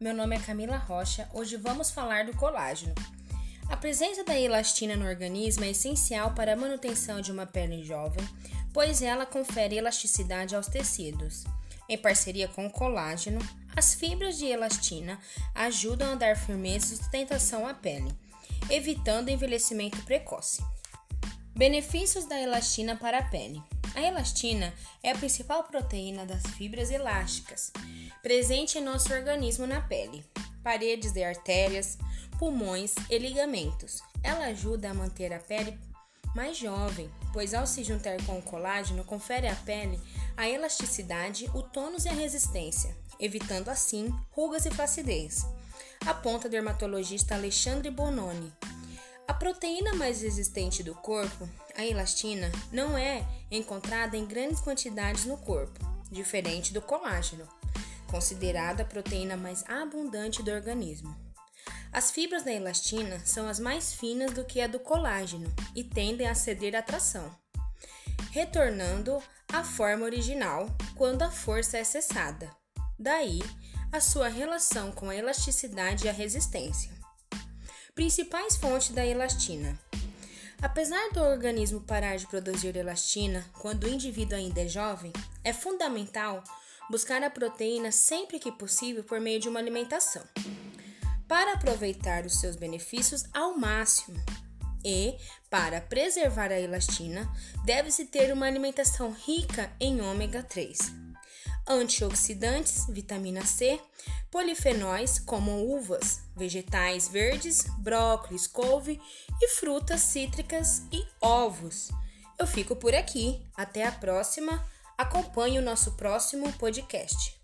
meu nome é Camila Rocha. Hoje vamos falar do colágeno. A presença da elastina no organismo é essencial para a manutenção de uma pele jovem, pois ela confere elasticidade aos tecidos. Em parceria com o colágeno, as fibras de elastina ajudam a dar firmeza e sustentação à pele, evitando envelhecimento precoce. Benefícios da elastina para a pele. A elastina é a principal proteína das fibras elásticas, presente em nosso organismo na pele, paredes e artérias, pulmões e ligamentos. Ela ajuda a manter a pele mais jovem, pois ao se juntar com o colágeno, confere à pele a elasticidade, o tônus e a resistência, evitando assim rugas e flacidez. Aponta o dermatologista Alexandre Bononi. A proteína mais resistente do corpo, a elastina, não é encontrada em grandes quantidades no corpo, diferente do colágeno, considerada a proteína mais abundante do organismo. As fibras da elastina são as mais finas do que a do colágeno e tendem a ceder à tração, retornando à forma original quando a força é cessada. Daí a sua relação com a elasticidade e a resistência. Principais fontes da elastina. Apesar do organismo parar de produzir elastina quando o indivíduo ainda é jovem, é fundamental buscar a proteína sempre que possível por meio de uma alimentação, para aproveitar os seus benefícios ao máximo. E, para preservar a elastina, deve-se ter uma alimentação rica em ômega 3 antioxidantes, vitamina C, polifenóis como uvas, vegetais verdes, brócolis, couve e frutas cítricas e ovos. Eu fico por aqui. Até a próxima. Acompanhe o nosso próximo podcast.